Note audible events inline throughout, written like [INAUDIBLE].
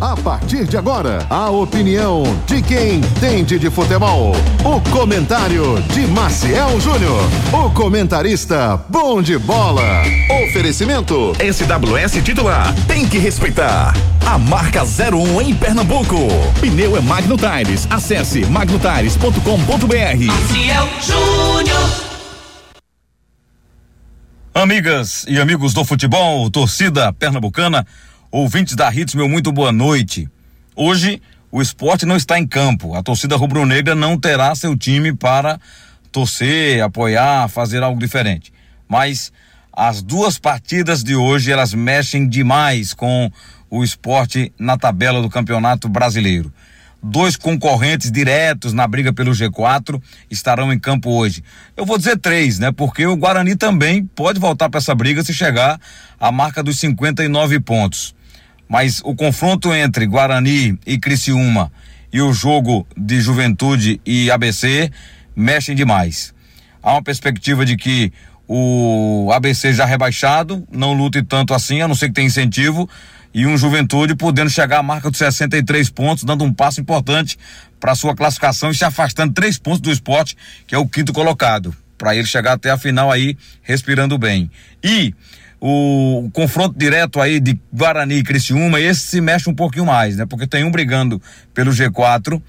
A partir de agora, a opinião de quem entende de futebol. O comentário de Maciel Júnior. O comentarista bom de bola. Oferecimento. SWS titular. Tem que respeitar. A marca 01 em Pernambuco. Pneu é Magno Tires. Acesse magnotires.com.br. Maciel Júnior. Amigas e amigos do futebol, torcida pernambucana, ouvintes da Hits, meu muito boa noite. Hoje o esporte não está em campo. A torcida rubro-negra não terá seu time para torcer, apoiar, fazer algo diferente. Mas as duas partidas de hoje elas mexem demais com o esporte na tabela do Campeonato Brasileiro. Dois concorrentes diretos na briga pelo G4 estarão em campo hoje. Eu vou dizer três, né? Porque o Guarani também pode voltar para essa briga se chegar à marca dos 59 pontos. Mas o confronto entre Guarani e Criciúma e o jogo de Juventude e ABC mexem demais. Há uma perspectiva de que o ABC já rebaixado não lute tanto assim, a não ser que tenha incentivo, e um Juventude podendo chegar à marca dos 63 pontos, dando um passo importante para sua classificação e se afastando três pontos do esporte, que é o quinto colocado, para ele chegar até a final aí respirando bem. E o, confronto direto aí de Guarani e Criciúma, esse se mexe um pouquinho mais, né? Porque tem um brigando pelo G4,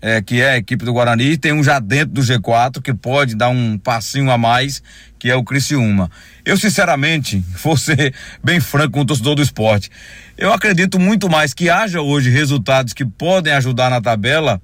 é, que é a equipe do Guarani, e tem um já dentro do G4 que pode dar um passinho a mais, que é o Criciúma. Eu, sinceramente, [LAUGHS] vou ser bem franco com o torcedor do esporte. Eu acredito muito mais que haja hoje resultados que podem ajudar na tabela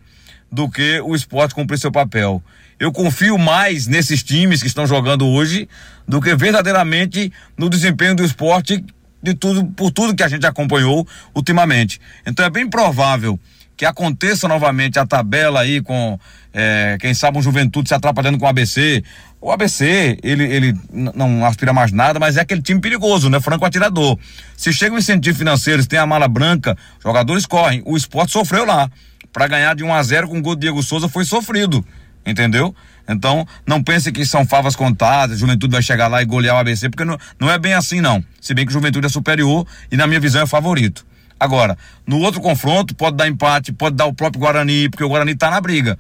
do que o esporte cumprir seu papel. Eu confio mais nesses times que estão jogando hoje do que verdadeiramente no desempenho do esporte de tudo, por tudo que a gente acompanhou ultimamente. Então é bem provável que aconteça novamente a tabela aí com, é, quem sabe, um Juventude se atrapalhando com o ABC. O ABC, ele, ele não aspira mais nada, mas é aquele time perigoso, né? Franco atirador. Se chega um incentivo financeiro, se tem a mala branca, jogadores correm. O esporte sofreu lá. Para ganhar de 1 a 0 com o gol do Diego Souza foi sofrido. Entendeu? Então, não pense que são favas contadas, Juventude vai chegar lá e golear o ABC, porque não, não é bem assim, não. Se bem que Juventude é superior e, na minha visão, é favorito. Agora, no outro confronto, pode dar empate, pode dar o próprio Guarani, porque o Guarani tá na briga.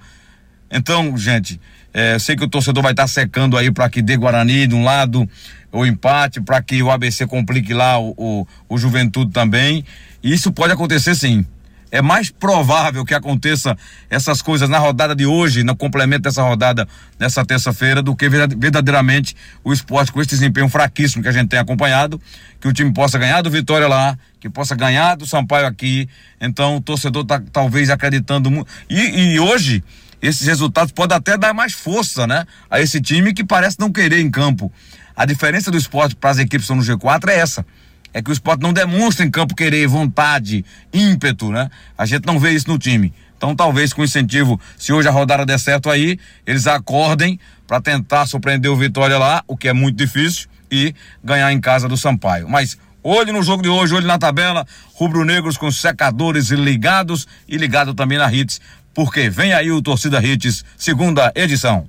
Então, gente, é, sei que o torcedor vai estar tá secando aí para que dê Guarani de um lado o empate, para que o ABC complique lá o, o, o Juventude também. Isso pode acontecer sim. É mais provável que aconteça essas coisas na rodada de hoje, no complemento dessa rodada nessa terça-feira, do que verdadeiramente o esporte com esse desempenho fraquíssimo que a gente tem acompanhado, que o time possa ganhar do Vitória lá, que possa ganhar do Sampaio aqui. Então o torcedor tá talvez acreditando muito. E, e hoje esses resultados podem até dar mais força, né? A esse time que parece não querer em campo. A diferença do esporte para as equipes que estão no G4 é essa. É que o esporte não demonstra em campo querer, vontade, ímpeto, né? A gente não vê isso no time. Então, talvez com incentivo, se hoje a rodada der certo aí, eles acordem para tentar surpreender o Vitória lá, o que é muito difícil, e ganhar em casa do Sampaio. Mas olho no jogo de hoje, olho na tabela, rubro-negros com secadores ligados e ligado também na Hits porque vem aí o Torcida Hits, segunda edição.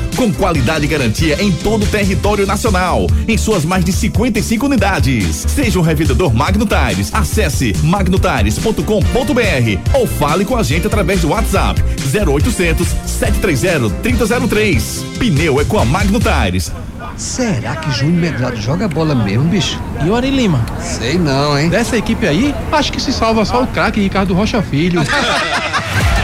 com qualidade e garantia em todo o território nacional, em suas mais de 55 unidades. Seja um revendedor Magno Tires, acesse magnotires.com.br ou fale com a gente através do WhatsApp 0800 730 3003. Pneu é com a. Aires. Será que Júnior Medrado joga bola mesmo, bicho? E o Ari Lima? Sei não, hein? Dessa equipe aí, acho que se salva só o craque Ricardo Rocha Filho. [LAUGHS]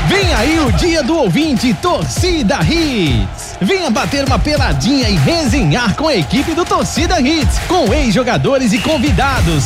Vem aí o dia do ouvinte Torcida Hits. Venha bater uma peladinha e resenhar com a equipe do Torcida Hits, com ex-jogadores e convidados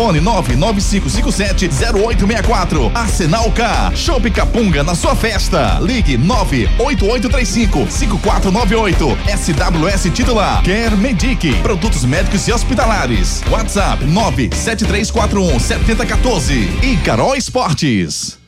Fone 995570864, Arsenal K, Shop Capunga na sua festa, Ligue 98835 5498, SWS titular, Quer Medic, produtos médicos e hospitalares, WhatsApp 97341 7014 e Carol Esportes.